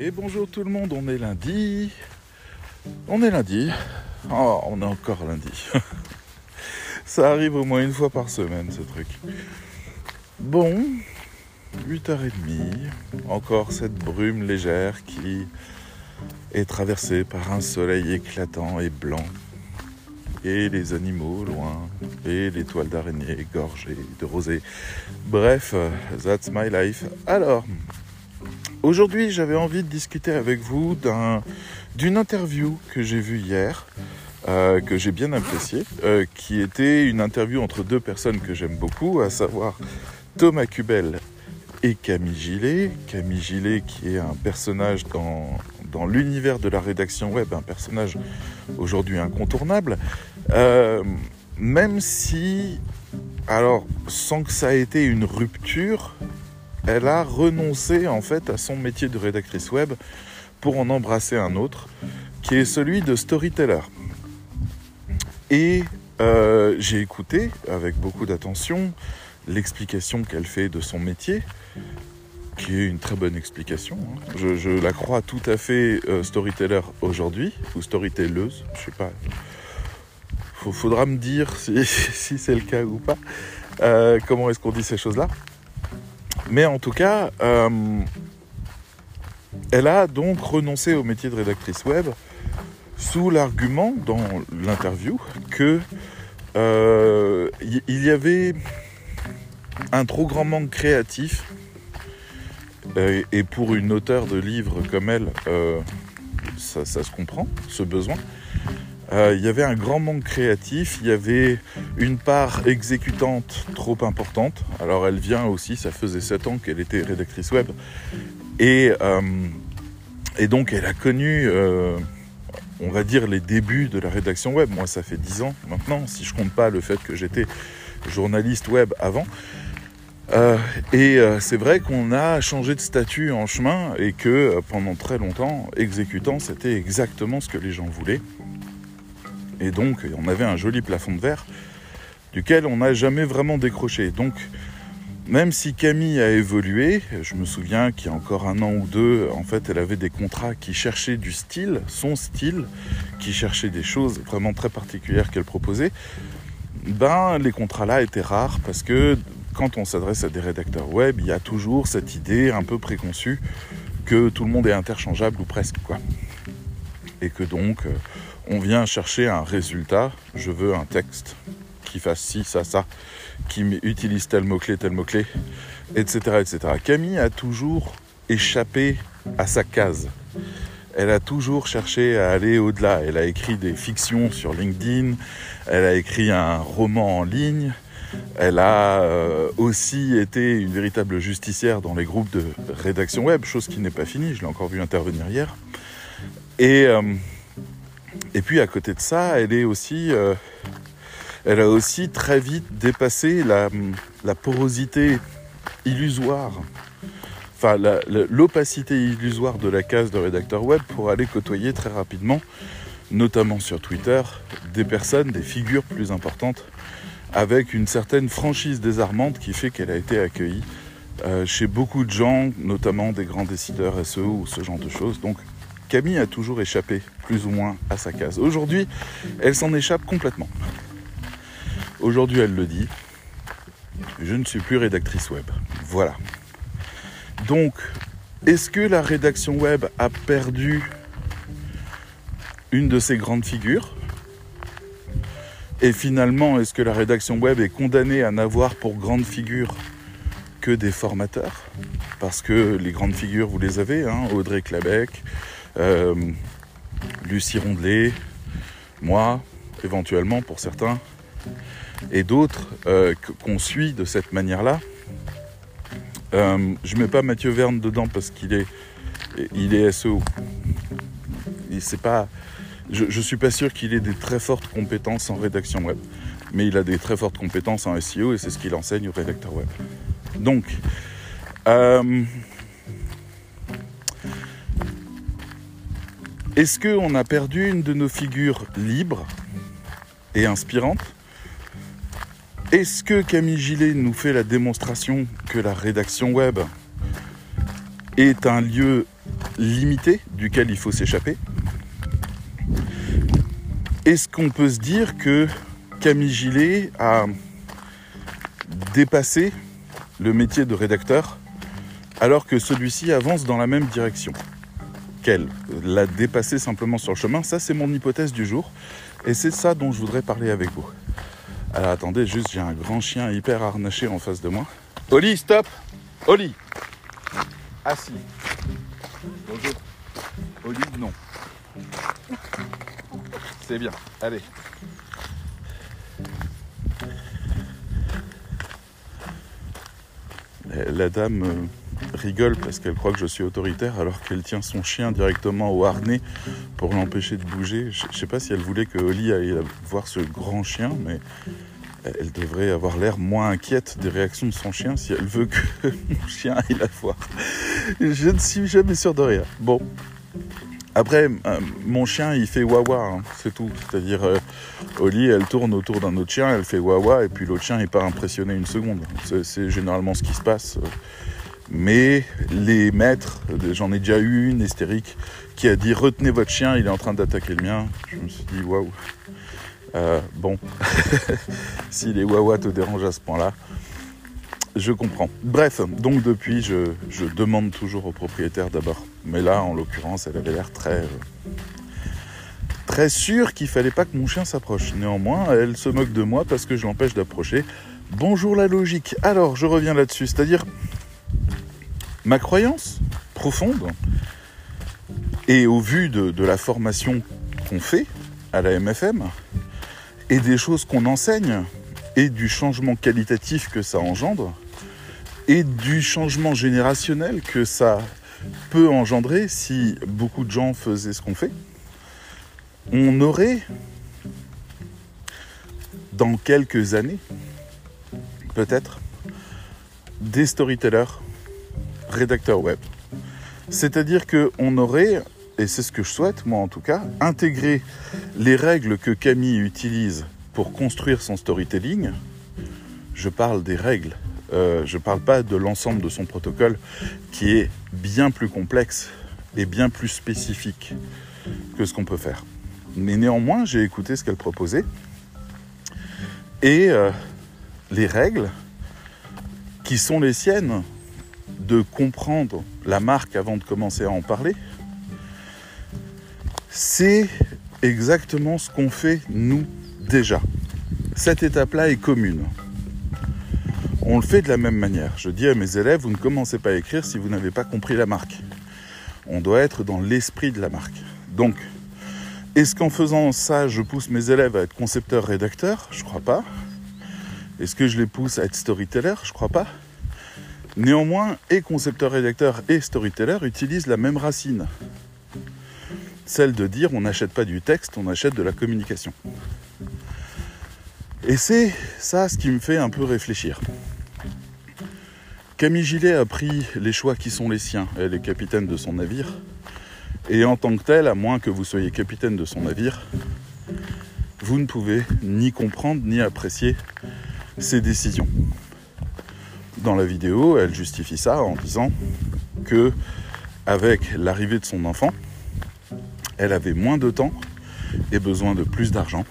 Et bonjour tout le monde, on est lundi. On est lundi. Oh, on est encore lundi. Ça arrive au moins une fois par semaine ce truc. Bon, 8h30. Encore cette brume légère qui est traversée par un soleil éclatant et blanc. Et les animaux loin. Et les toiles d'araignée gorgées de rosée. Bref, that's my life. Alors, Aujourd'hui, j'avais envie de discuter avec vous d'une interview que j'ai vue hier, euh, que j'ai bien appréciée, euh, qui était une interview entre deux personnes que j'aime beaucoup, à savoir Thomas Cubel et Camille Gillet. Camille Gillet qui est un personnage dans, dans l'univers de la rédaction web, un personnage aujourd'hui incontournable, euh, même si, alors sans que ça ait été une rupture, elle a renoncé en fait à son métier de rédactrice web pour en embrasser un autre, qui est celui de storyteller. Et euh, j'ai écouté avec beaucoup d'attention l'explication qu'elle fait de son métier, qui est une très bonne explication. Hein. Je, la crois tout à fait euh, storyteller aujourd'hui, ou storytelleuse, je sais pas. Faudra me dire si, c'est le cas ou pas. Euh, comment est-ce qu'on dit ces choses-là? Mais en tout cas, euh, elle a donc renoncé au métier de rédactrice web sous l'argument dans l'interview que euh, il y avait un trop grand manque créatif euh, et pour une auteure de livres comme elle, ça, se comprend, ce besoin. Euh, il y avait un grand manque créatif, il y avait une part exécutante trop importante. Alors elle vient aussi, ça faisait 7 ans qu'elle était rédactrice web. Et, euh, donc elle a connu, euh, on va dire, les débuts de la rédaction web. Moi ça fait 10 ans maintenant, si je compte pas le fait que j'étais journaliste web avant. et c'est vrai qu'on a changé de statut en chemin et que pendant très longtemps, exécutant, c'était exactement ce que les gens voulaient. Et donc, on avait un joli plafond de verre duquel on n'a jamais vraiment décroché. Donc, même si Camille a évolué, je me souviens qu'il y a encore un an ou deux, en fait, elle avait des contrats qui cherchaient du style, son style, qui cherchaient des choses vraiment très particulières qu'elle proposait. Ben, les contrats-là étaient rares parce que quand on s'adresse à des rédacteurs web, il y a toujours cette idée un peu préconçue que tout le monde est interchangeable ou presque, quoi. Et que donc, euh, on vient chercher un résultat, je veux un texte qui fasse ci, ça, ça, qui utilise tel mot-clé, tel mot-clé, etc., etc. Camille a toujours échappé à sa case. Elle a toujours cherché à aller au-delà. Elle a écrit des fictions sur LinkedIn, elle a écrit un roman en ligne, elle a euh, aussi été une véritable justicière dans les groupes de rédaction web, chose qui n'est pas finie, je l'ai encore vu intervenir hier. Et euh, et puis à côté de ça, elle est aussi, euh, elle a aussi très vite dépassé la, porosité illusoire, enfin l'opacité illusoire de la case de rédacteur web pour aller côtoyer très rapidement, notamment sur Twitter, des personnes, des figures plus importantes, avec une certaine franchise désarmante qui fait qu'elle a été accueillie euh, chez beaucoup de gens, notamment des grands décideurs SEO ou ce genre de choses. Donc Camille a toujours échappé plus ou moins à sa case. Aujourd'hui, elle s'en échappe complètement. Aujourd'hui, elle le dit, je ne suis plus rédactrice web. Voilà. Donc, est-ce que la rédaction web a perdu une de ses grandes figures? Et finalement, est-ce que la rédaction web est condamnée à n'avoir pour grande figure que des formateurs? Parce que les grandes figures, vous les avez, hein, Audrey Clabec, euh, Lucie Rondelet, moi, éventuellement pour certains, et d'autres euh, qu'on suit de cette manière-là. Euh, je mets pas Mathieu Verne dedans parce qu'il est, il est SEO. je, ne suis pas sûr qu'il ait des très fortes compétences en rédaction web, mais il a des très fortes compétences en SEO et c'est ce qu'il enseigne aux rédacteurs web. Donc, Est-ce qu'on a perdu une de nos figures libres et inspirantes? Est-ce que Camille Gillet nous fait la démonstration que la rédaction web est un lieu limité duquel il faut s'échapper? Est-ce qu'on peut se dire que Camille Gillet a dépassé le métier de rédacteur alors que celui-ci avance dans la même direction? Qu'elle L'a dépassé simplement sur le chemin Ça, c'est mon hypothèse du jour. Et c'est ça dont je voudrais parler avec vous. Alors attendez, juste, j'ai un grand chien hyper harnaché en face de moi. Oli, stop Oli Assis. Bonjour. Oli, non. C'est bien. Allez. La dame euh, rigole parce qu'elle croit que je suis autoritaire alors qu'elle tient son chien directement au harnais pour l'empêcher de bouger. Je ne sais pas si elle voulait que Oli aille voir ce grand chien, mais elle devrait avoir l'air moins inquiète des réactions de son chien si elle veut que mon chien aille la voir. Je ne suis jamais sûr de rien. Bon. Après, euh, mon chien, il fait wawa, hein, c'est tout. C'est-à-dire, euh, Oli, elle tourne autour d'un autre chien, elle fait wawa, et puis l'autre chien n'est pas impressionné une seconde. C'est généralement ce qui se passe. Mais les maîtres, j'en ai déjà eu une hystérique qui a dit retenez votre chien, il est en train d'attaquer le mien. Je me suis dit waouh. Euh, bon, si les wawa te dérangent à ce point-là, je comprends. Bref, donc depuis, je, demande toujours au propriétaire d'abord. Mais là, en l'occurrence, elle avait l'air très, euh, très sûre qu'il fallait pas que mon chien s'approche. Néanmoins, elle se moque de moi parce que je l'empêche d'approcher. Bonjour la logique. Alors, je reviens là-dessus, c'est-à-dire ma croyance profonde, et au vu de la formation qu'on fait à la MFM, et des choses qu'on enseigne, et du changement qualitatif que ça engendre, et du changement générationnel que ça peut engendrer si beaucoup de gens faisaient ce qu'on fait, on aurait, dans quelques années, peut-être, des storytellers, rédacteurs web. C'est-à-dire qu'on aurait et c'est ce que je souhaite, moi en tout cas, intégrer les règles que Camille utilise pour construire son storytelling. Je parle des règles, euh, je ne parle pas de l'ensemble de son protocole qui est bien plus complexe et bien plus spécifique que ce qu'on peut faire. Mais néanmoins, j'ai écouté ce qu'elle proposait et euh, les règles qui sont les siennes de comprendre la marque avant de commencer à en parler, c'est exactement ce qu'on fait nous déjà. Cette étape-là est commune. On le fait de la même manière. Je dis à mes élèves, vous ne commencez pas à écrire si vous n'avez pas compris la marque. On doit être dans l'esprit de la marque. Donc, est-ce qu'en faisant ça, je pousse mes élèves à être concepteurs-rédacteurs Je crois pas. Est-ce que je les pousse à être storytellers? Je crois pas. Néanmoins, et concepteur-rédacteur et storyteller utilisent la même racine celle de dire on n'achète pas du texte, on achète de la communication. Et c'est ça ce qui me fait un peu réfléchir. Camille Gillet a pris les choix qui sont les siens. Elle est capitaine de son navire. Et en tant que telle, à moins que vous soyez capitaine de son navire, vous ne pouvez ni comprendre ni apprécier ses décisions. Dans la vidéo, elle justifie ça en disant que avec l'arrivée de son enfant, elle avait moins de temps et besoin de plus d'argent.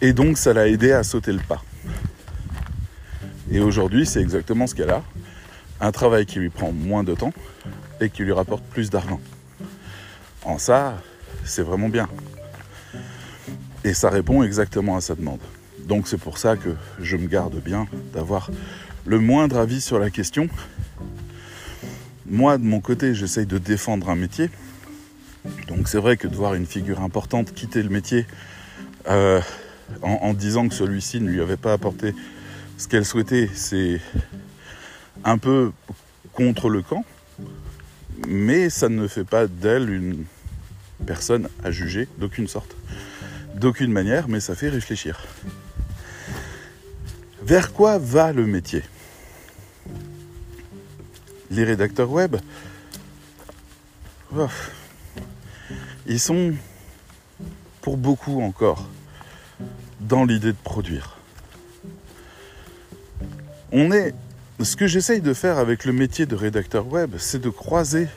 Et donc ça l'a aidé à sauter le pas. Et aujourd'hui, c'est exactement ce qu'elle a. Un travail qui lui prend moins de temps et qui lui rapporte plus d'argent. En ça, c'est vraiment bien. Et ça répond exactement à sa demande. Donc c'est pour ça que je me garde bien d'avoir le moindre avis sur la question. Moi, de mon côté, j'essaye de défendre un métier donc c'est vrai que de voir une figure importante quitter le métier euh, en, disant que celui-ci ne lui avait pas apporté ce qu'elle souhaitait, c'est un peu contre le camp, mais ça ne fait pas d'elle une personne à juger d'aucune sorte, d'aucune manière, mais ça fait réfléchir. Vers quoi va le métier? Les rédacteurs web? Oh, ils sont pour beaucoup encore dans l'idée de produire. On est ce que j'essaye de faire avec le métier de rédacteur web, c'est de croiser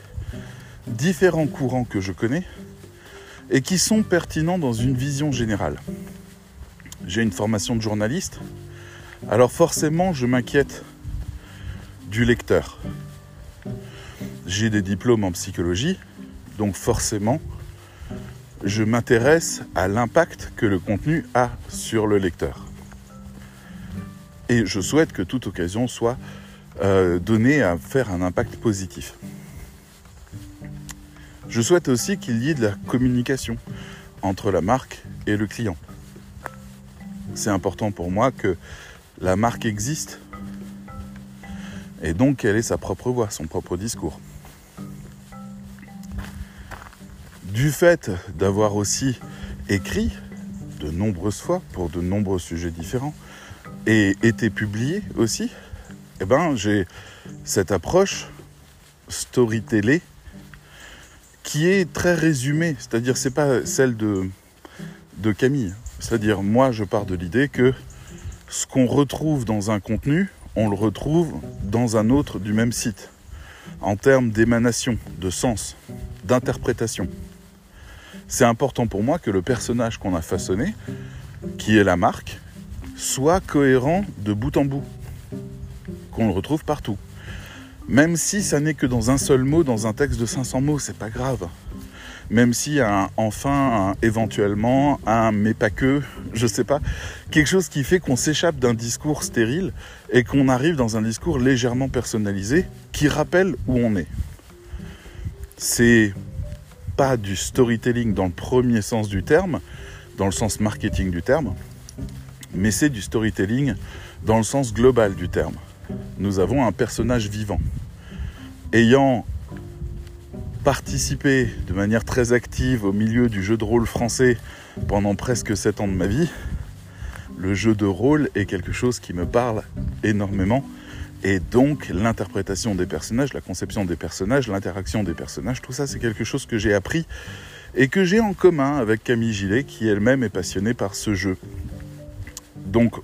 différents courants que je connais et qui sont pertinents dans une vision générale. J'ai une formation de journaliste, alors forcément je m'inquiète du lecteur. J'ai des diplômes en psychologie, donc forcément je m'intéresse à l'impact que le contenu a sur le lecteur. Et je souhaite que toute occasion soit euh, donnée à faire un impact positif. Je souhaite aussi qu'il y ait de la communication entre la marque et le client. C'est important pour moi que la marque existe et donc qu'elle ait sa propre voix, son propre discours. Du fait d'avoir aussi écrit de nombreuses fois pour de nombreux sujets différents et été publié aussi, eh ben, j'ai cette approche storytellée qui est très résumée, c'est-à-dire c'est pas celle de, de Camille. C'est-à-dire moi je pars de l'idée que ce qu'on retrouve dans un contenu, on le retrouve dans un autre du même site, en termes d'émanation, de sens, d'interprétation c'est important pour moi que le personnage qu'on a façonné, qui est la marque, soit cohérent de bout en bout, qu'on le retrouve partout. Même si ça n'est que dans un seul mot, dans un texte de 500 mots, c'est pas grave. Même si un enfin, éventuellement, un mais pas que, je sais pas, quelque chose qui fait qu'on s'échappe d'un discours stérile et qu'on arrive dans un discours légèrement personnalisé qui rappelle où on est. C'est pas du storytelling dans le premier sens du terme, dans le sens marketing du terme, mais c'est du storytelling dans le sens global du terme. Nous avons un personnage vivant. Ayant participé de manière très active au milieu du jeu de rôle français pendant presque 7 ans de ma vie, le jeu de rôle est quelque chose qui me parle énormément et donc l'interprétation des personnages, la conception des personnages, l'interaction des personnages, tout ça c'est quelque chose que j'ai appris et que j'ai en commun avec Camille Gillet qui elle-même est passionnée par ce jeu. Donc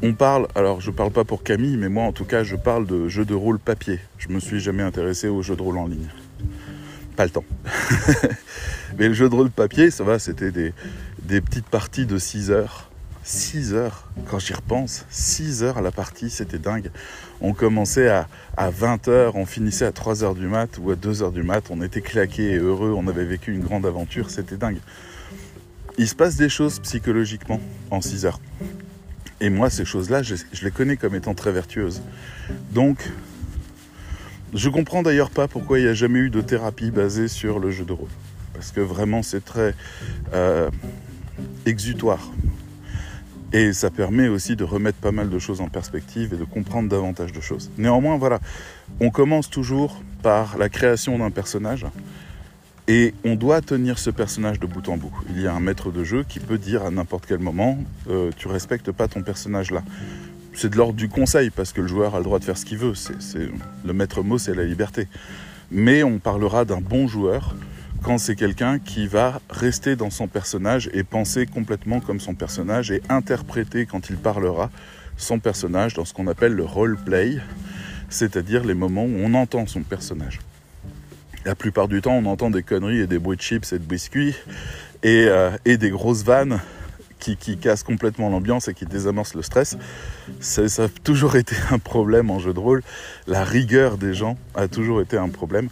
on, parle, alors je parle pas pour Camille, mais moi en tout cas je parle de jeux de rôle papier. Je me suis jamais intéressé aux jeux de rôle en ligne. Pas le temps. mais le jeu de rôle papier, ça va, c'était des, des petites parties de 6 heures 6 heures, quand j'y repense, 6 heures à la partie, c'était dingue. On commençait à, 20 heures, on finissait à 3 heures du mat ou à 2 heures du mat, on était claqués et heureux, on avait vécu une grande aventure, c'était dingue. Il se passe des choses psychologiquement en 6 heures. Et moi, ces choses-là, je les connais comme étant très vertueuses. Donc, je comprends d'ailleurs pas pourquoi il n'y a jamais eu de thérapie basée sur le jeu de rôle. Parce que vraiment, c'est très euh, exutoire. Et ça permet aussi de remettre pas mal de choses en perspective et de comprendre davantage de choses. Néanmoins, voilà, on commence toujours par la création d'un personnage et on doit tenir ce personnage de bout en bout. Il y a un maître de jeu qui peut dire à n'importe quel moment euh, Tu respectes pas ton personnage là. C'est de l'ordre du conseil parce que le joueur a le droit de faire ce qu'il veut. C'est, le maître mot, c'est la liberté. Mais on parlera d'un bon joueur quand c'est quelqu'un qui va rester dans son personnage et penser complètement comme son personnage et interpréter quand il parlera son personnage dans ce qu'on appelle le role play, c'est-à-dire les moments où on entend son personnage. La plupart du temps, on entend des conneries et des bruits de chips et de biscuits et, euh, et des grosses vannes qui, cassent complètement l'ambiance et qui désamorcent le stress. Ça, ça a toujours été un problème en jeu de rôle. La rigueur des gens a toujours été un problème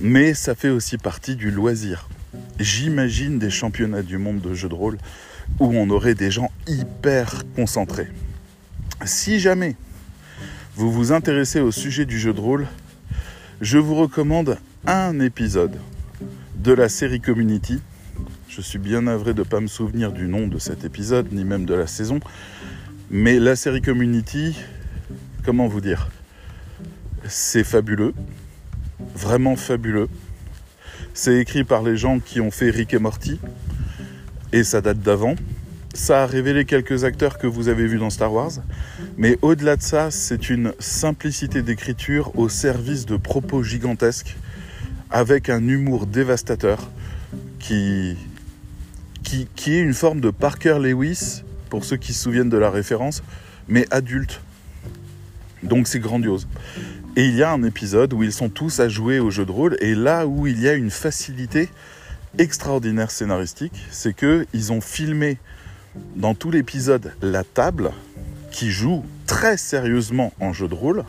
mais ça fait aussi partie du loisir. J'imagine des championnats du monde de jeux de rôle où on aurait des gens hyper concentrés. Si jamais vous vous intéressez au sujet du jeu de rôle, je vous recommande un épisode de la série Community. Je suis bien navré de ne pas me souvenir du nom de cet épisode, ni même de la saison. Mais la série Community, comment vous dire? C'est fabuleux vraiment fabuleux. C'est écrit par les gens qui ont fait Rick et Morty, et ça date d'avant. Ça a révélé quelques acteurs que vous avez vus dans Star Wars, mais au-delà de ça, c'est une simplicité d'écriture au service de propos gigantesques, avec un humour dévastateur, qui, qui, est une forme de Parker Lewis, pour ceux qui se souviennent de la référence, mais adulte. Donc c'est grandiose. Et il y a un épisode où ils sont tous à jouer au jeu de rôle, et là où il y a une facilité extraordinaire scénaristique, c'est que ils ont filmé dans tout l'épisode la table qui joue très sérieusement en jeu de rôle,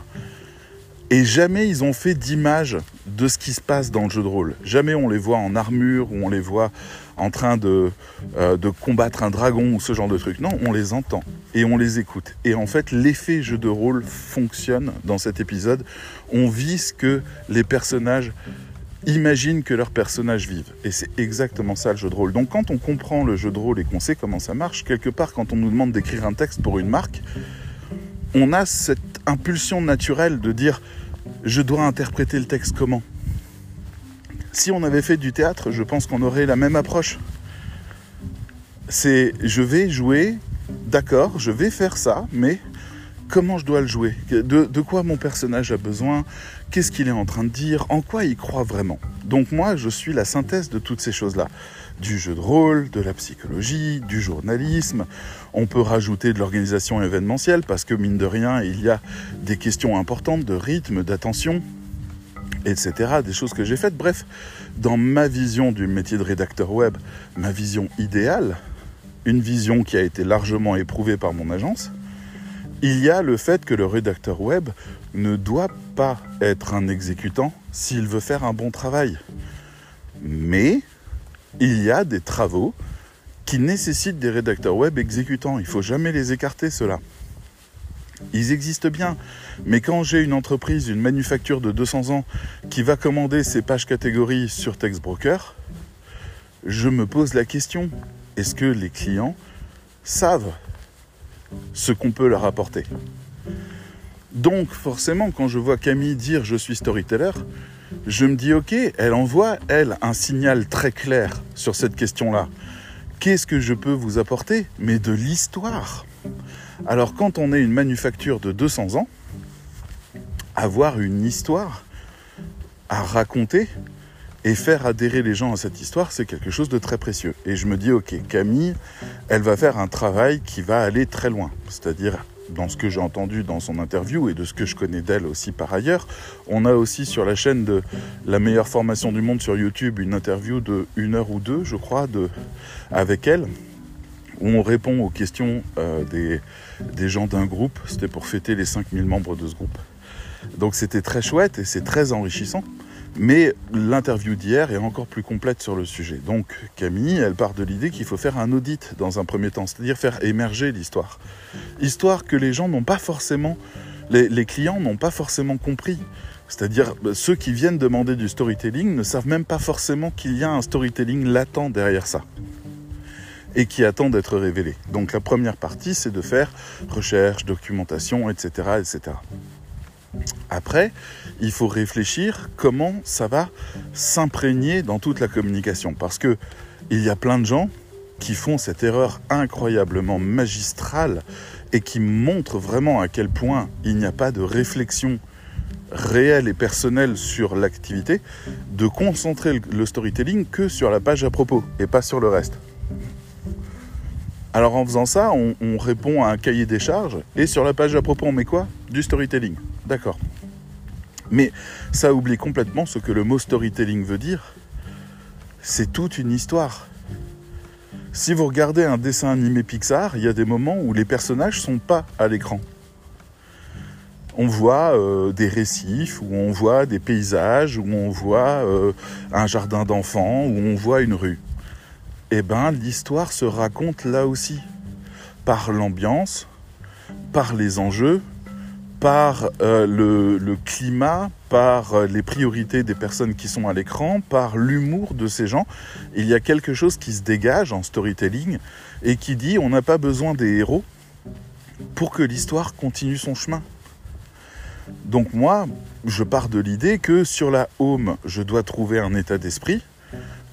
et jamais ils ont fait d'image de ce qui se passe dans le jeu de rôle. Jamais on les voit en armure ou on les voit en train de, euh, de combattre un dragon ou ce genre de truc. Non, on les entend et on les écoute. Et en fait, l'effet jeu de rôle fonctionne dans cet épisode. On vit ce que les personnages imaginent que leurs personnages vivent. Et c'est exactement ça le jeu de rôle. Donc quand on comprend le jeu de rôle et qu'on sait comment ça marche, quelque part quand on nous demande d'écrire un texte pour une marque, on a cette impulsion naturelle de dire je dois interpréter le texte comment? Si on avait fait du théâtre, je pense qu'on aurait la même approche. C'est je vais jouer, d'accord, je vais faire ça, mais comment je dois le jouer? De, quoi mon personnage a besoin? Qu'est-ce qu'il est en train de dire? En quoi il croit vraiment? Donc moi, je suis la synthèse de toutes ces choses-là. Du jeu de rôle, de la psychologie, du journalisme. On peut rajouter de l'organisation événementielle parce que mine de rien, il y a des questions importantes de rythme, d'attention, etc. Des choses que j'ai faites. Bref, dans ma vision du métier de rédacteur web, ma vision idéale, une vision qui a été largement éprouvée par mon agence, il y a le fait que le rédacteur web ne doit pas être un exécutant s'il veut faire un bon travail. Mais il y a des travaux qui nécessitent des rédacteurs web exécutants. Il ne faut jamais les écarter, ceux-là. Ils existent bien. Mais quand j'ai une entreprise, une manufacture de 200 ans qui va commander ses pages catégories sur TextBroker, je me pose la question, est-ce que les clients savent ce qu'on peut leur apporter? Donc forcément, quand je vois Camille dire je suis storyteller, je me dis ok, elle envoie, elle, un signal très clair sur cette question-là. Qu'est-ce que je peux vous apporter? Mais de l'histoire. Alors quand on est une manufacture de 200 ans, avoir une histoire à raconter, et faire adhérer les gens à cette histoire, c'est quelque chose de très précieux. Et je me dis, ok, Camille, elle va faire un travail qui va aller très loin. C'est-à-dire, dans ce que j'ai entendu dans son interview et de ce que je connais d'elle aussi par ailleurs, on a aussi sur la chaîne de la meilleure formation du monde sur YouTube une interview de une heure ou deux, je crois, avec elle où on répond aux questions euh, des, gens d'un groupe. C'était pour fêter les 5000 membres de ce groupe. Donc c'était très chouette et c'est très enrichissant. Mais l'interview d'hier est encore plus complète sur le sujet. Donc Camille, elle part de l'idée qu'il faut faire un audit dans un premier temps, c'est-à-dire faire émerger l'histoire. Histoire que les gens n'ont pas forcément, les, clients n'ont pas forcément compris. C'est-à-dire ceux qui viennent demander du storytelling ne savent même pas forcément qu'il y a un storytelling latent derrière ça et qui attend d'être révélé. Donc la première partie, c'est de faire recherche, documentation, etc., etc. Après, il faut réfléchir comment ça va s'imprégner dans toute la communication. Parce que il y a plein de gens qui font cette erreur incroyablement magistrale et qui montrent vraiment à quel point il n'y a pas de réflexion réelle et personnelle sur l'activité, de concentrer le storytelling que sur la page à propos et pas sur le reste. Alors en faisant ça, on, on répond à un cahier des charges et sur la page à propos, on met quoi? Du storytelling. D'accord. Mais ça oublie complètement ce que le mot storytelling veut dire. C'est toute une histoire. Si vous regardez un dessin animé Pixar, il y a des moments où les personnages sont pas à l'écran. On voit euh, des récifs, où on voit des paysages, où on voit euh, un jardin d'enfants, où on voit une rue. Eh bien, l'histoire se raconte là aussi, par l'ambiance, par les enjeux, par euh, le, climat, par euh, les priorités des personnes qui sont à l'écran, par l'humour de ces gens. Il y a quelque chose qui se dégage en storytelling et qui dit on n'a pas besoin des héros pour que l'histoire continue son chemin. Donc moi, je pars de l'idée que sur la home, je dois trouver un état d'esprit,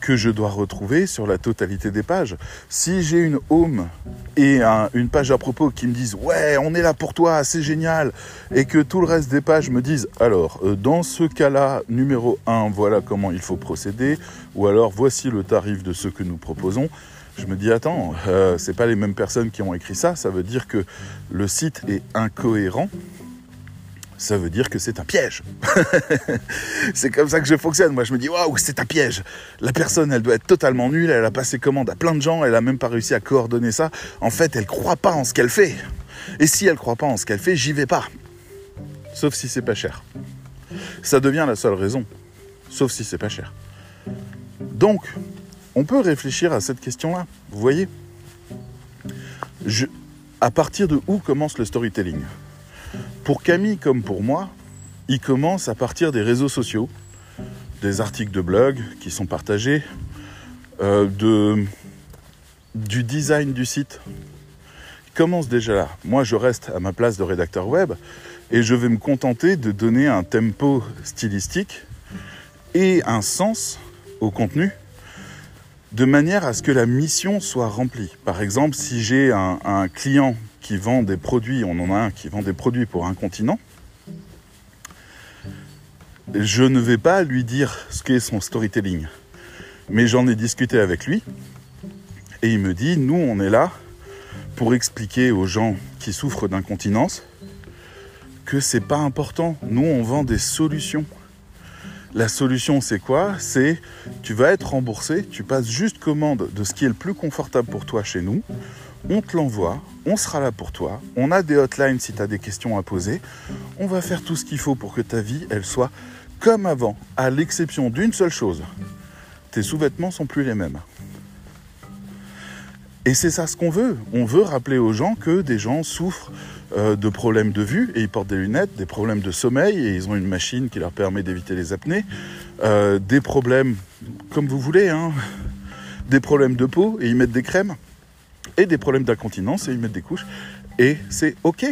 que je dois retrouver sur la totalité des pages. Si j'ai une home et une page à propos qui me disent ouais on est là pour toi, c'est génial, et que tout le reste des pages me disent alors euh, dans ce cas-là numéro 1 voilà comment il faut procéder, ou alors voici le tarif de ce que nous proposons. Je me dis attends, euh, c'est pas les mêmes personnes qui ont écrit ça, ça veut dire que le site est incohérent ça veut dire que c'est un piège. c'est comme ça que je fonctionne. Moi, je me dis, waouh, c'est un piège. La personne, elle doit être totalement nulle. Elle a passé commande à plein de gens. Elle a même pas réussi à coordonner ça. En fait, elle croit pas en ce qu'elle fait. Et si elle croit pas en ce qu'elle fait, j'y vais pas. Sauf si c'est pas cher. Ça devient la seule raison. Sauf si c'est pas cher. Donc, on peut réfléchir à cette question-là. Vous voyez? À partir de où commence le storytelling? Pour Camille comme pour moi, il commence à partir des réseaux sociaux, des articles de blog qui sont partagés, euh, du design du site. Il commence déjà là. Moi, je reste à ma place de rédacteur web et je vais me contenter de donner un tempo stylistique et un sens au contenu de manière à ce que la mission soit remplie. Par exemple, si j'ai un, client qui vend des produits, on en a un qui vend des produits pour un continent, je ne vais pas lui dire ce qu'est son storytelling. Mais j'en ai discuté avec lui et il me dit nous on est là pour expliquer aux gens qui souffrent d'incontinence que c'est pas important. Nous on vend des solutions. La solution c'est quoi? C'est tu vas être remboursé, tu passes juste commande de ce qui est le plus confortable pour toi chez nous on te l'envoie, on sera là pour toi, on a des hotlines si tu as des questions à poser, on va faire tout ce qu'il faut pour que ta vie, elle soit comme avant, à l'exception d'une seule chose, tes sous-vêtements sont plus les mêmes. Et c'est ça ce qu'on veut. On veut rappeler aux gens que des gens souffrent euh, de problèmes de vue et ils portent des lunettes, des problèmes de sommeil et ils ont une machine qui leur permet d'éviter les apnées, euh, des problèmes comme vous voulez, hein, des problèmes de peau et ils mettent des crèmes et des problèmes d'incontinence et ils mettent des couches. Et c'est OK.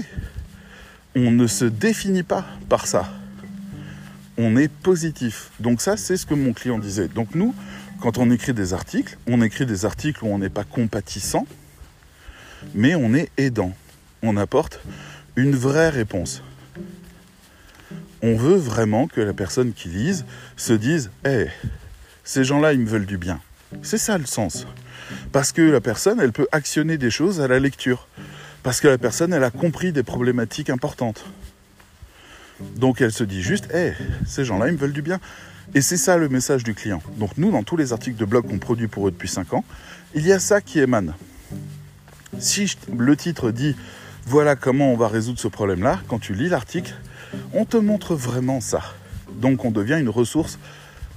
On ne se définit pas par ça. On est positif. Donc ça, c'est ce que mon client disait. Donc nous, quand on écrit des articles, on écrit des articles où on n'est pas compatissant, mais on est aidant. On apporte une vraie réponse. On veut vraiment que la personne qui lise se dise Hé, ces gens-là, ils me veulent du bien. C'est ça le sens. Parce que la personne, elle peut actionner des choses à la lecture. Parce que la personne, elle a compris des problématiques importantes. Donc elle se dit juste, hé, ces gens-là, ils me veulent du bien. Et c'est ça le message du client. Donc nous, dans tous les articles de blog qu'on produit pour eux depuis 5 ans, il y a ça qui émane. Si le titre dit, voilà comment on va résoudre ce problème-là, quand tu lis l'article, on te montre vraiment ça. Donc on devient une ressource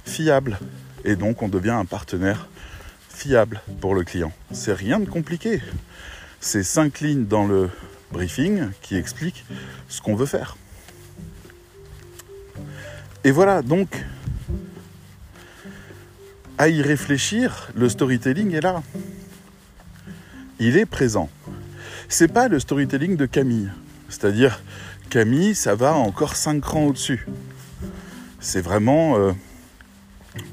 fiable. Et donc on devient un partenaire fiable pour le client. C'est rien de compliqué. C'est cinq lignes dans le briefing qui expliquent ce qu'on veut faire. Et voilà, donc, à y réfléchir, le storytelling est là. Il est présent. C'est pas le storytelling de Camille. C'est-à-dire, Camille, ça va encore cinq crans au-dessus. C'est vraiment, euh,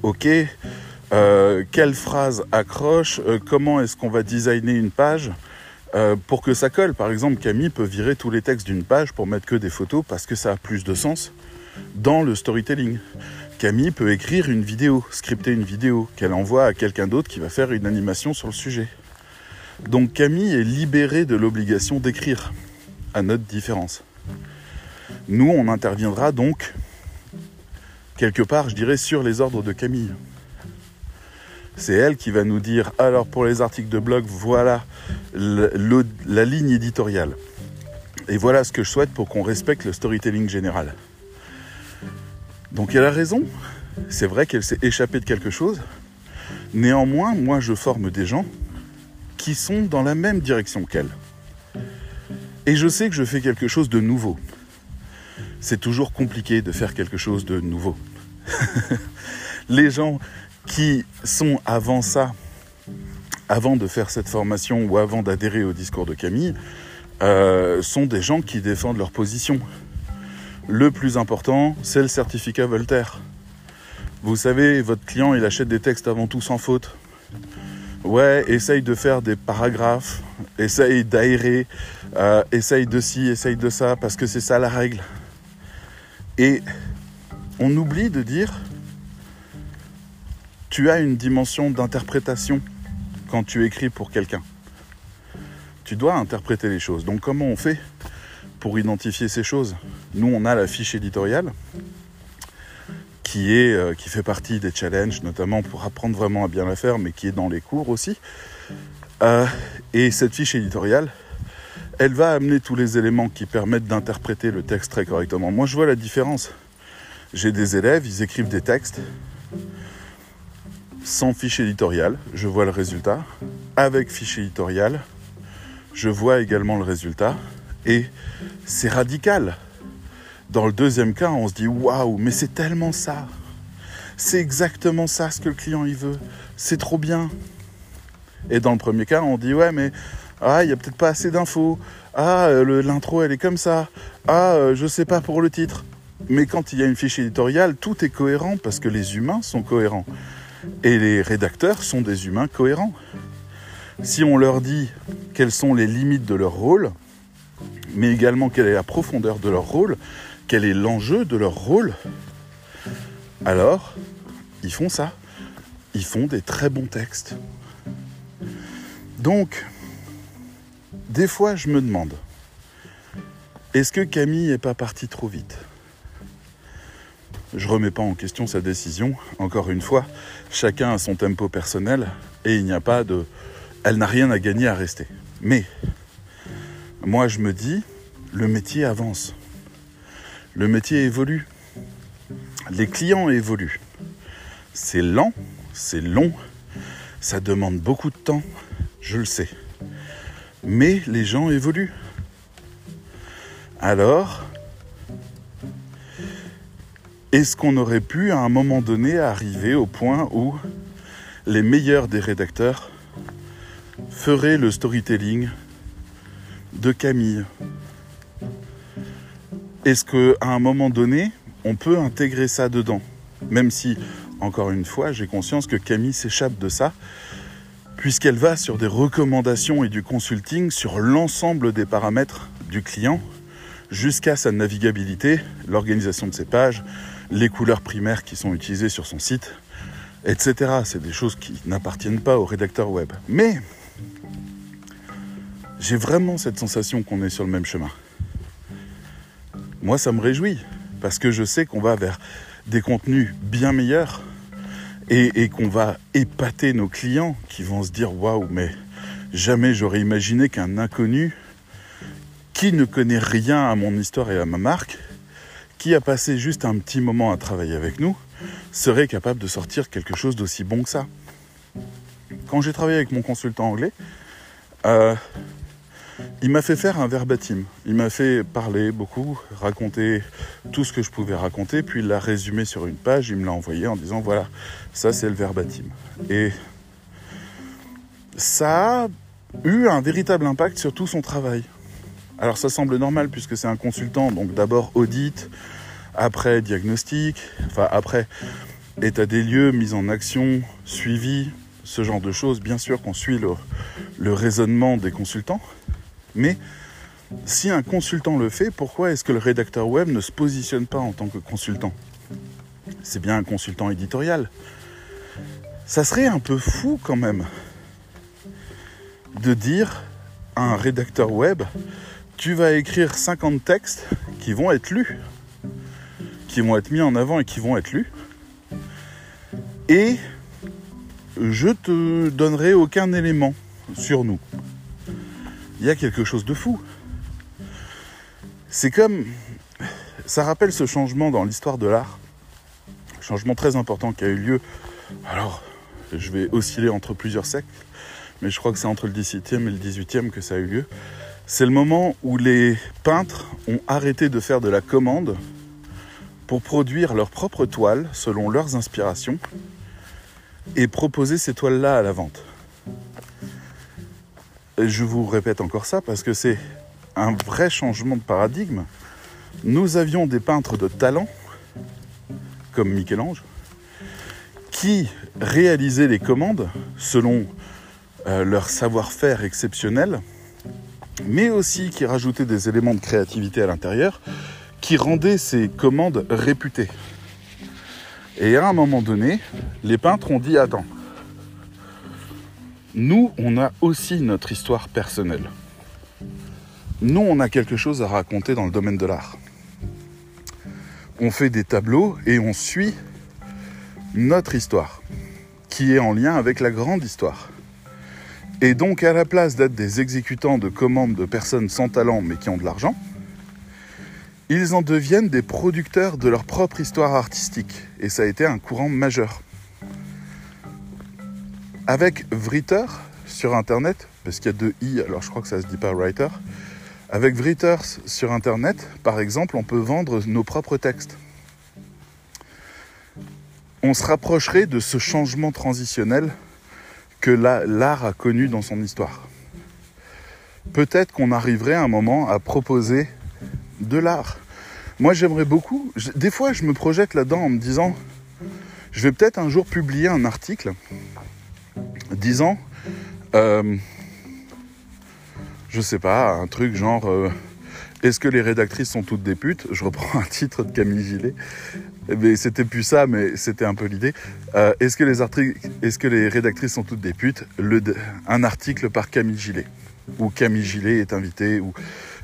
ok, euh, quelle phrase accroche, euh, comment est-ce qu'on va designer une page pour que ça colle. Par exemple, Camille peut virer tous les textes d'une page pour mettre que des photos parce que ça a plus de sens dans le storytelling. Camille peut écrire une vidéo, scripter une vidéo qu'elle envoie à quelqu'un d'autre qui va faire une animation sur le sujet. Donc Camille est libérée de l'obligation d'écrire, à notre différence. Nous, on interviendra donc quelque part, je dirais, sur les ordres de Camille. C'est elle qui va nous dire, alors pour les articles de blog, voilà la ligne éditoriale. Et voilà ce que je souhaite pour qu'on respecte le storytelling général. Donc elle a raison, c'est vrai qu'elle s'est échappée de quelque chose. Néanmoins, moi je forme des gens qui sont dans la même direction qu'elle. Et je sais que je fais quelque chose de nouveau. C'est toujours compliqué de faire quelque chose de nouveau. Les gens qui sont avant ça, avant de faire cette formation ou avant d'adhérer au discours de Camille, euh, sont des gens qui défendent leur position. Le plus important, c'est le certificat Voltaire. Vous savez, votre client, il achète des textes avant tout sans faute. Ouais, essaye de faire des paragraphes, essaye d'aérer, euh, essaye de ci, essaye de ça, parce que c'est ça la règle. Et on oublie de dire tu as une dimension d'interprétation quand tu écris pour quelqu'un. Tu dois interpréter les choses. Donc comment on fait pour identifier ces choses? Nous, on a la fiche éditoriale qui, est, euh, qui fait partie des challenges, notamment pour apprendre vraiment à bien la faire, mais qui est dans les cours aussi. Euh, et cette fiche éditoriale, elle va amener tous les éléments qui permettent d'interpréter le texte très correctement. Moi, je vois la différence. J'ai des élèves, ils écrivent des textes sans fiche éditoriale, je vois le résultat. Avec fiche éditoriale, je vois également le résultat. Et c'est radical. Dans le deuxième cas, on se dit waouh, mais c'est tellement ça. C'est exactement ça ce que le client il veut. C'est trop bien. Et dans le premier cas, on dit ouais, mais ah, il y a peut-être pas assez d'infos. Ah, euh, l'intro elle est comme ça. Ah, euh, je sais pas pour le titre. Mais quand il y a une fiche éditoriale, tout est cohérent parce que les humains sont cohérents. Et les rédacteurs sont des humains cohérents. Si on leur dit quelles sont les limites de leur rôle, mais également quelle est la profondeur de leur rôle, quel est l'enjeu de leur rôle, alors ils font ça. Ils font des très bons textes. Donc, des fois, je me demande, est-ce que Camille n'est pas partie trop vite? Je remets pas en question sa décision. Encore une fois, chacun a son tempo personnel et il n'y a pas de... Elle n'a rien à gagner à rester. Mais, moi je me dis, le métier avance. Le métier évolue. Les clients évoluent. C'est lent, c'est long, ça demande beaucoup de temps, je le sais. Mais les gens évoluent. Alors, est-ce qu'on aurait pu à un moment donné arriver au point où les meilleurs des rédacteurs feraient le storytelling de Camille? Est-ce qu'à un moment donné, on peut intégrer ça dedans? Même si, encore une fois, j'ai conscience que Camille s'échappe de ça puisqu'elle va sur des recommandations et du consulting sur l'ensemble des paramètres du client, jusqu'à sa navigabilité, l'organisation de ses pages, les couleurs primaires qui sont utilisées sur son site, etc. C'est des choses qui n'appartiennent pas au rédacteur web. Mais j'ai vraiment cette sensation qu'on est sur le même chemin. Moi, ça me réjouit, parce que je sais qu'on va vers des contenus bien meilleurs, et, qu'on va épater nos clients qui vont se dire waouh, mais jamais j'aurais imaginé qu'un inconnu qui ne connaît rien à mon histoire et à ma marque, qui a passé juste un petit moment à travailler avec nous, serait capable de sortir quelque chose d'aussi bon que ça. Quand j'ai travaillé avec mon consultant anglais, euh, il m'a fait faire un verbatim. Il m'a fait parler beaucoup, raconter tout ce que je pouvais raconter, puis il l'a résumé sur une page, il me l'a envoyé en disant voilà, ça c'est le verbatim. Et ça a eu un véritable impact sur tout son travail. Alors ça semble normal puisque c'est un consultant, donc d'abord audit, après diagnostic, enfin après état des lieux, mise en action, suivi, ce genre de choses. Bien sûr qu'on suit le, le raisonnement des consultants. Mais si un consultant le fait, pourquoi est-ce que le rédacteur web ne se positionne pas en tant que consultant? C'est bien un consultant éditorial. Ça serait un peu fou quand même de dire à un rédacteur web, tu vas écrire 50 textes qui vont être lus, qui vont être mis en avant et qui vont être lus. Et je te donnerai aucun élément sur nous il y a quelque chose de fou. C'est comme. Ça rappelle ce changement dans l'histoire de l'art. Changement très important qui a eu lieu. Alors, je vais osciller entre plusieurs siècles, mais je crois que c'est entre le 17e et le 18e que ça a eu lieu. C'est le moment où les peintres ont arrêté de faire de la commande pour produire leurs propres toiles selon leurs inspirations et proposer ces toiles-là à la vente je vous répète encore ça parce que c'est un vrai changement de paradigme. Nous avions des peintres de talent, comme Michel-Ange, qui réalisaient les commandes selon euh, leur savoir-faire exceptionnel, mais aussi qui rajoutaient des éléments de créativité à l'intérieur, qui rendaient ces commandes réputées. Et à un moment donné, les peintres ont dit attends, nous, on a aussi notre histoire personnelle. Nous, on a quelque chose à raconter dans le domaine de l'art. On fait des tableaux et on suit notre histoire, qui est en lien avec la grande histoire. Et donc, à la place d'être des exécutants de commandes de personnes sans talent mais qui ont de l'argent, ils en deviennent des producteurs de leur propre histoire artistique. Et ça a été un courant majeur. Avec Vritter sur Internet, parce qu'il y a deux i, alors je crois que ça se dit pas writer, avec Vritter sur Internet, par exemple, on peut vendre nos propres textes. On se rapprocherait de ce changement transitionnel que l'art a connu dans son histoire. Peut-être qu'on arriverait à un moment à proposer de l'art. Moi, j'aimerais beaucoup. Des fois, je me projette là-dedans en me disant je vais peut-être un jour publier un article disant euh, je sais pas, un truc genre euh, est-ce que les rédactrices sont toutes des putes? Je reprends un titre de Camille Gillet. Mais c'était plus ça, mais c'était un peu l'idée. Euh, est-ce que, les est que les rédactrices sont toutes des putes? Le, Un article par Camille Gillet. Ou Camille Gillet est invité. Ou...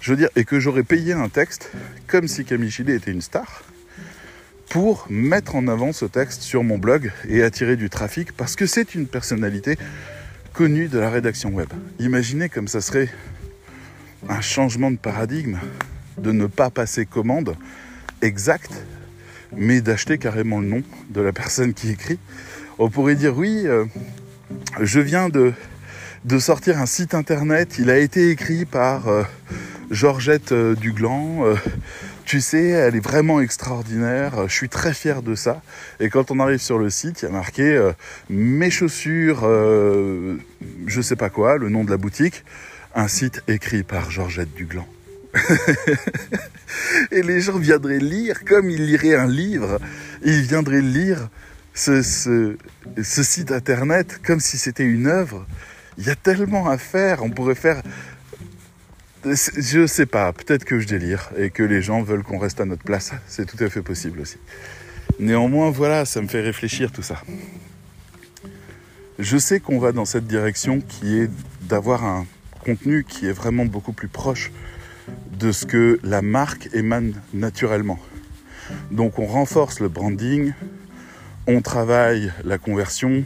Je veux dire, et que j'aurais payé un texte comme si Camille Gillet était une star pour mettre en avant ce texte sur mon blog et attirer du trafic parce que c'est une personnalité connue de la rédaction web. Imaginez comme ça serait un changement de paradigme, de ne pas passer commande exacte, mais d'acheter carrément le nom de la personne qui écrit. On pourrait dire oui, euh, je viens de, de sortir un site internet, il a été écrit par euh, Georgette euh, Duglan. Tu sais, elle est vraiment extraordinaire, je suis très fier de ça. Et quand on arrive sur le site, il y a marqué mes chaussures, je sais pas quoi, le nom de la boutique un site écrit par Georgette Duglan. et les gens viendraient lire comme ils liraient un livre. Ils viendraient lire ce, site internet comme si c'était une œuvre. Il y a tellement à faire. On pourrait faire. Je sais pas, peut-être que je délire et que les gens veulent qu'on reste à notre place. C'est tout à fait possible aussi. Néanmoins, voilà, ça me fait réfléchir tout ça. Je sais qu'on va dans cette direction qui est d'avoir un, contenu qui est vraiment beaucoup plus proche de ce que la marque émane naturellement. Donc on renforce le branding, on travaille la conversion,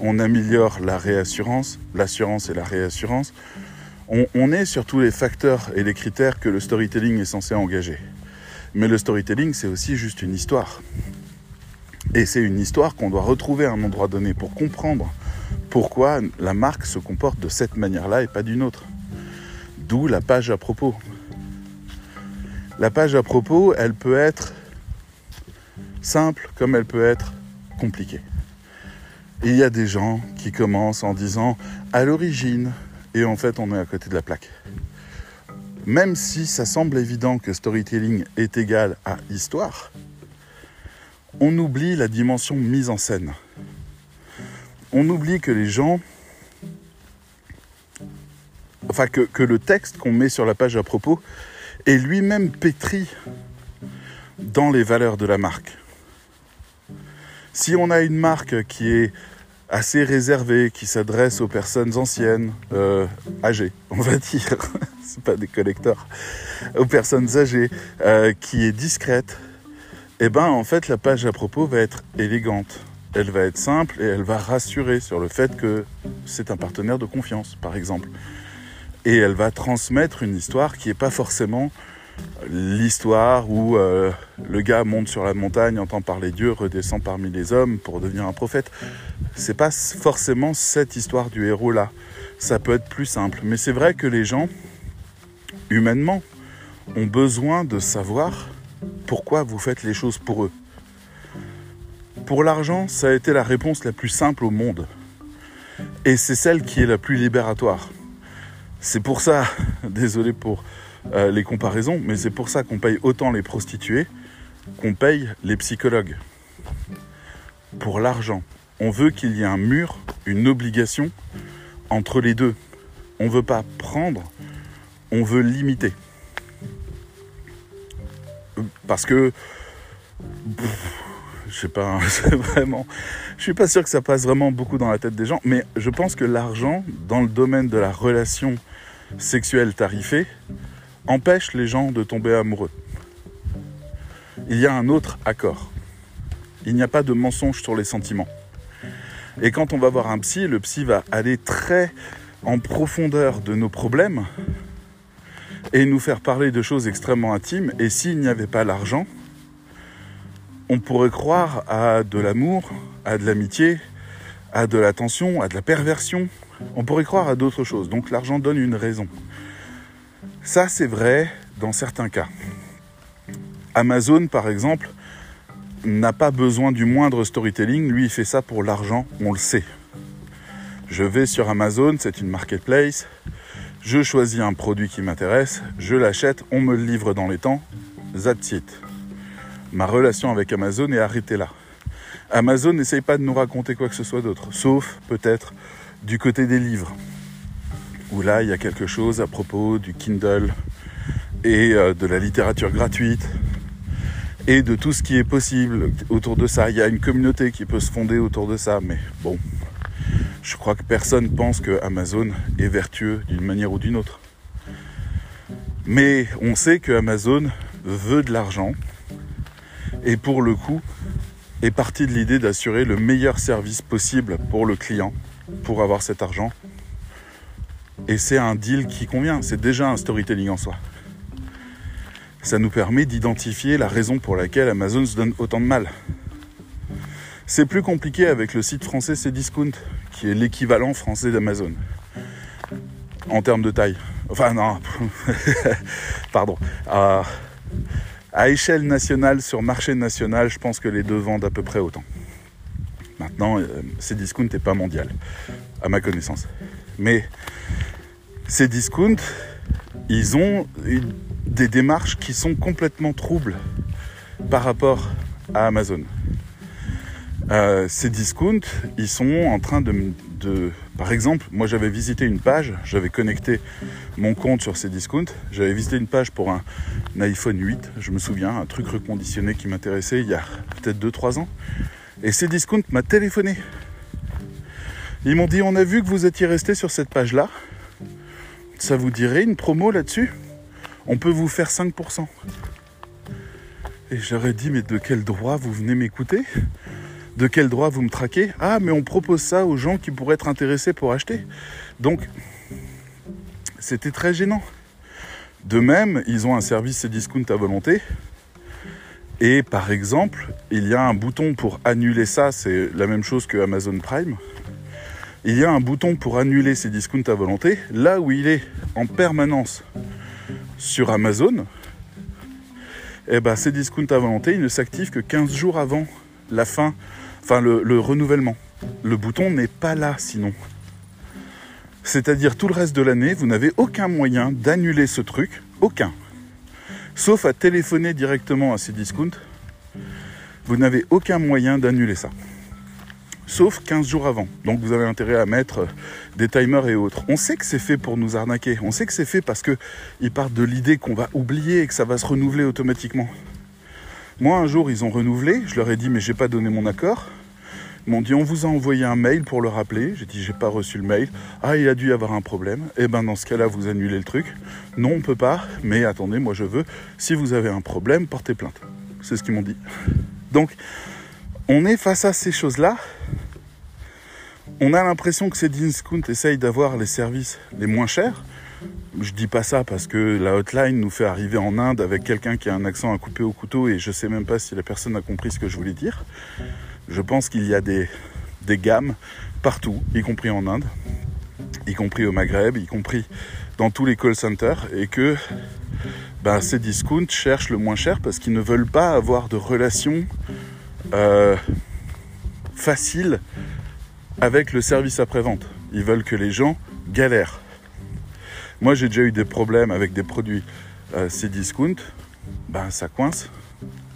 on améliore la réassurance, l'assurance et la réassurance. On, est sur tous les facteurs et les critères que le storytelling est censé engager. Mais le storytelling, c'est aussi juste une histoire. Et c'est une histoire qu'on doit retrouver à un endroit donné pour comprendre pourquoi la marque se comporte de cette manière-là et pas d'une autre. D'où la page à propos. La page à propos, elle peut être simple comme elle peut être compliquée. Il y a des gens qui commencent en disant à l'origine, et en fait on est à côté de la plaque. Même si ça semble évident que storytelling est égal à histoire, on oublie la dimension mise en scène on oublie que les gens, enfin que, le texte qu'on met sur la page à propos est lui-même pétri dans les valeurs de la marque. Si on a une marque qui est assez réservée, qui s'adresse aux personnes anciennes, euh, âgées, on va dire, c'est pas des collecteurs, aux personnes âgées, euh, qui est discrète, eh ben en fait la page à propos va être élégante, elle va être simple et elle va rassurer sur le fait que c'est un partenaire de confiance, par exemple. Et elle va transmettre une histoire qui n'est pas forcément l'histoire où euh, le gars monte sur la montagne, entend parler Dieu, redescend parmi les hommes pour devenir un prophète. C'est pas forcément cette histoire du héros là. Ça peut être plus simple. Mais c'est vrai que les gens, humainement, ont besoin de savoir pourquoi vous faites les choses pour eux. Pour l'argent, ça a été la réponse la plus simple au monde. Et c'est celle qui est la plus libératoire. C'est pour ça, désolé pour euh, les comparaisons, mais c'est pour ça qu'on paye autant les prostituées qu'on paye les psychologues. Pour l'argent. On veut qu'il y ait un mur, une obligation entre les deux. On ne veut pas prendre, on veut limiter. Parce que je sais pas, vraiment. Je suis pas sûr que ça passe vraiment beaucoup dans la tête des gens, mais je pense que l'argent, dans le domaine de la relation sexuelle tarifée, empêche les gens de tomber amoureux. Il y a un autre accord. Il n'y a pas de mensonge sur les sentiments. Et quand on va voir un psy, le psy va aller très en profondeur de nos problèmes et nous faire parler de choses extrêmement intimes. Et s'il n'y avait pas l'argent, on pourrait croire à de l'amour, à de l'amitié, à de l'attention, à de la perversion. On pourrait croire à d'autres choses. Donc l'argent donne une raison. Ça, c'est vrai dans certains cas. Amazon, par exemple, n'a pas besoin du moindre storytelling. Lui, il fait ça pour l'argent, on le sait. Je vais sur Amazon, c'est une marketplace. Je choisis un produit qui m'intéresse, je l'achète, on me le livre dans les temps. That's it. Ma relation avec Amazon est arrêtée là. Amazon n'essaye pas de nous raconter quoi que ce soit d'autre, sauf peut-être du côté des livres, où là il y a quelque chose à propos du Kindle et euh, de la littérature gratuite et de tout ce qui est possible autour de ça. Il y a une communauté qui peut se fonder autour de ça, mais bon, je crois que personne pense que Amazon est vertueux d'une manière ou d'une autre. Mais on sait que Amazon veut de l'argent et pour le coup est parti de l'idée d'assurer le meilleur service possible pour le client pour avoir cet argent. Et c'est un deal qui convient, c'est déjà un storytelling en soi. Ça nous permet d'identifier la raison pour laquelle Amazon se donne autant de mal. C'est plus compliqué avec le site français Cdiscount, qui est l'équivalent français d'Amazon. En termes de taille. Enfin non, pardon. À, échelle nationale, sur marché national, je pense que les deux vendent à peu près autant. Maintenant, euh, Cdiscount n'est pas mondial, à ma connaissance. Mais Cdiscount, ils ont des démarches qui sont complètement troubles par rapport à Amazon. Euh, ces discounts, ils sont en train de, de par exemple, moi j'avais visité une page, j'avais connecté mon compte sur ces discounts, j'avais visité une page pour un, iPhone 8, je me souviens, un truc reconditionné qui m'intéressait il y a peut-être 2-3 ans, et ces discounts m'a téléphoné. Ils m'ont dit on a vu que vous étiez resté sur cette page-là, ça vous dirait une promo là-dessus? On peut vous faire 5%. Et j'aurais dit mais de quel droit vous venez m'écouter? De quel droit vous me traquez? Ah, mais on propose ça aux gens qui pourraient être intéressés pour acheter. Donc, c'était très gênant. De même, ils ont un service discount à volonté. Et par exemple, il y a un bouton pour annuler ça, c'est la même chose que Amazon Prime. Il y a un bouton pour annuler ces discounts à volonté. Là où il est en permanence sur Amazon, eh ben, ces discounts à volonté, ils ne s'activent que 15 jours avant la fin Enfin, le, renouvellement. Le bouton n'est pas là sinon. C'est-à-dire tout le reste de l'année, vous n'avez aucun moyen d'annuler ce truc, aucun. Sauf à téléphoner directement à ces discounts. Vous n'avez aucun moyen d'annuler ça. Sauf 15 jours avant. Donc vous avez intérêt à mettre des timers et autres. On sait que c'est fait pour nous arnaquer. On sait que c'est fait parce qu'ils partent de l'idée qu'on va oublier et que ça va se renouveler automatiquement. Moi, un jour, ils ont renouvelé. Je leur ai dit, mais j'ai pas donné mon accord. Ils m'ont dit, on vous a envoyé un mail pour le rappeler. J'ai dit, j'ai pas reçu le mail. Ah, il a dû y avoir un problème. Eh ben, dans ce cas-là, vous annulez le truc. Non, on peut pas. Mais attendez, moi, je veux. Si vous avez un problème, portez plainte. C'est ce qu'ils m'ont dit. Donc, on est face à ces choses-là. On a l'impression que ces discounts essayent d'avoir les services les moins chers. Je dis pas ça parce que la hotline nous fait arriver en Inde avec quelqu'un qui a un accent à couper au couteau et je sais même pas si la personne a compris ce que je voulais dire. Je pense qu'il y a des, des gammes partout, y compris en Inde, y compris au Maghreb, y compris dans tous les call centers et que ben, ces discounts cherchent le moins cher parce qu'ils ne veulent pas avoir de relation euh, facile avec le service après-vente. Ils veulent que les gens galèrent. Moi, j'ai déjà eu des problèmes avec des produits euh, discount, ben ça coince.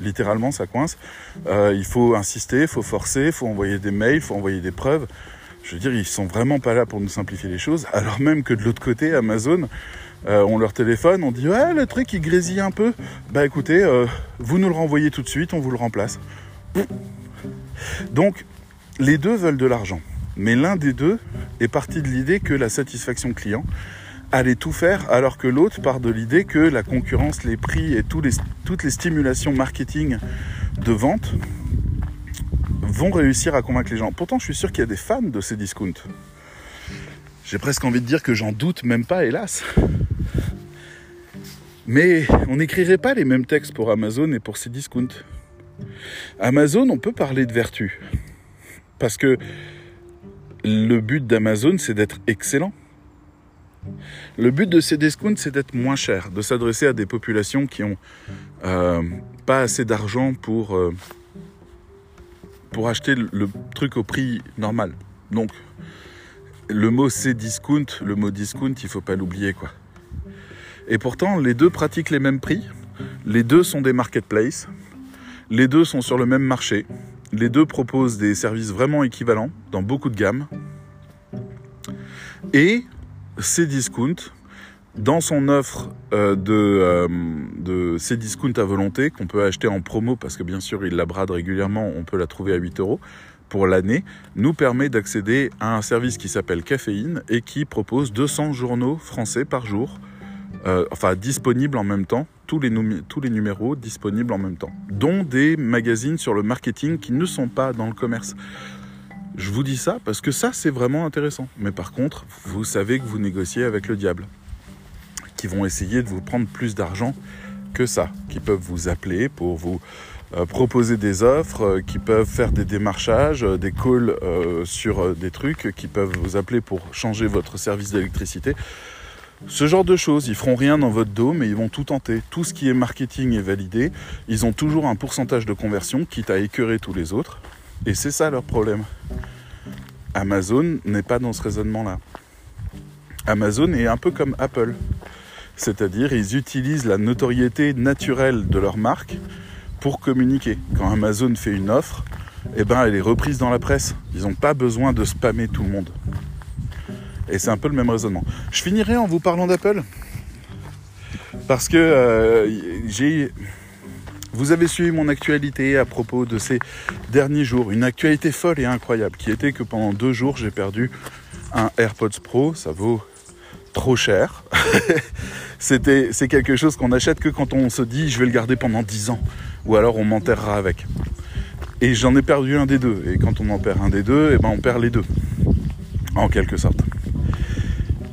Littéralement, ça coince. Euh, il faut insister, il faut forcer, il faut envoyer des mails, il faut envoyer des preuves. Je veux dire, ils sont vraiment pas là pour nous simplifier les choses. Alors même que de l'autre côté, Amazon, on leur téléphone, on dit ouais, le truc il grésille un peu. Bah écoutez, vous nous le renvoyez tout de suite, on vous le remplace. Donc, les deux veulent de l'argent. Mais l'un des deux est parti de l'idée que la satisfaction client aller tout faire alors que l'autre part de l'idée que la concurrence, les prix et toutes les stimulations marketing de vente vont réussir à convaincre les gens. Pourtant, je suis sûr qu'il y a des fans de ces discounts. J'ai presque envie de dire que j'en doute même pas, hélas. Mais on n'écrirait pas les mêmes textes pour Amazon et pour ces discounts. Amazon, on peut parler de vertu. Parce que le but d'Amazon, c'est d'être excellent. Le but de ces c'est d'être moins cher, de s'adresser à des populations qui ont euh, pas assez d'argent pour, euh, pour acheter le truc au prix normal. Donc, le mot c'est discount, le mot discount, il faut pas l'oublier quoi. Et pourtant, les deux pratiquent les mêmes prix, les deux sont des marketplaces, les deux sont sur le même marché, les deux proposent des services vraiment équivalents dans beaucoup de gammes. Et ces discounts, dans son offre euh, de, euh, de ces discounts à volonté qu'on peut acheter en promo parce que bien sûr il la brade régulièrement, on peut la trouver à 8 euros pour l'année, nous permet d'accéder à un service qui s'appelle Caféine et qui propose 200 journaux français par jour, euh, enfin disponibles en même temps, tous les, tous les numéros disponibles en même temps, dont des magazines sur le marketing qui ne sont pas dans le commerce. Je vous dis ça parce que ça c'est vraiment intéressant. Mais par contre, vous savez que vous négociez avec le diable, qui vont essayer de vous prendre plus d'argent que ça, qui peuvent vous appeler pour vous euh, proposer des offres, euh, qui peuvent faire des démarchages, euh, des calls sur des trucs, qui peuvent vous appeler pour changer votre service d'électricité. Ce genre de choses, ils feront rien dans votre dos, mais ils vont tout tenter. Tout ce qui est marketing est validé. Ils ont toujours un pourcentage de conversion, quitte à écœurer tous les autres. Et c'est ça leur problème. Amazon n'est pas dans ce raisonnement-là. Amazon est un peu comme Apple. C'est-à-dire, ils utilisent la notoriété naturelle de leur marque pour communiquer. Quand Amazon fait une offre, eh ben, elle est reprise dans la presse. Ils n'ont pas besoin de spammer tout le monde. Et c'est un peu le même raisonnement. Je finirai en vous parlant d'Apple. Parce que euh, j'ai... Vous avez suivi mon actualité à propos de ces derniers jours. Une actualité folle et incroyable qui était que pendant deux jours, j'ai perdu un AirPods Pro. Ça vaut trop cher. C'est quelque chose qu'on achète que quand on se dit je vais le garder pendant 10 ans ou alors on m'enterrera avec. Et j'en ai perdu un des deux. Et quand on en perd un des deux, eh ben on perd les deux. En quelque sorte.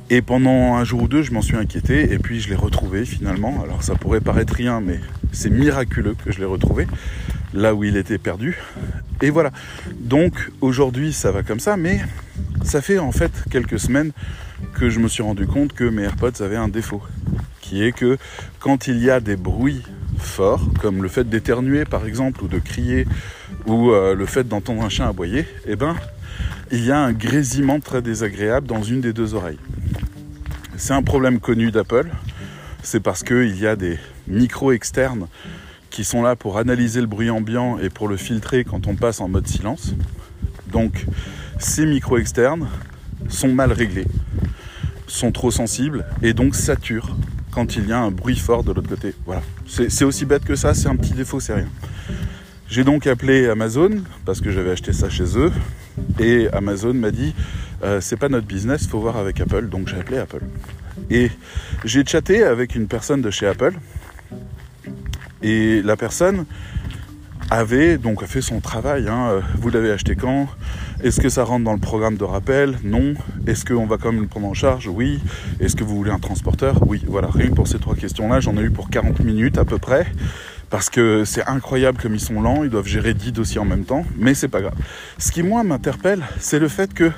Et pendant un jour ou deux, je m'en suis inquiété et puis je l'ai retrouvé finalement. Alors ça pourrait paraître rien, mais c'est miraculeux que je l'ai retrouvé là où il était perdu. Et voilà. Donc aujourd'hui, ça va comme ça, mais ça fait en fait quelques semaines que je me suis rendu compte que mes AirPods avaient un défaut, qui est que quand il y a des bruits forts, comme le fait d'éternuer par exemple, ou de crier, ou euh, le fait d'entendre un chien aboyer, eh ben, il y a un grésillement très désagréable dans une des deux oreilles. C'est un problème connu d'Apple, c'est parce qu'il y a des micros externes qui sont là pour analyser le bruit ambiant et pour le filtrer quand on passe en mode silence. Donc ces micros externes sont mal réglés, sont trop sensibles et donc saturent quand il y a un bruit fort de l'autre côté. Voilà. C'est aussi bête que ça, c'est un petit défaut, c'est rien. J'ai donc appelé Amazon parce que j'avais acheté ça chez eux et Amazon m'a dit euh, c'est pas notre business, faut voir avec Apple. Donc j'ai appelé Apple et j'ai chatté avec une personne de chez Apple et la personne avait donc fait son travail. Hein. Vous l'avez acheté quand? Est-ce que ça rentre dans le programme de rappel? Non. Est-ce qu'on va quand même le prendre en charge? Oui. Est-ce que vous voulez un transporteur? Oui. Voilà, rien que pour ces trois questions-là, j'en ai eu pour 40 minutes à peu près. Parce que c'est incroyable comme ils sont lents, ils doivent gérer 10 dossiers en même temps, mais c'est pas grave. Ce qui moi m'interpelle, c'est le fait que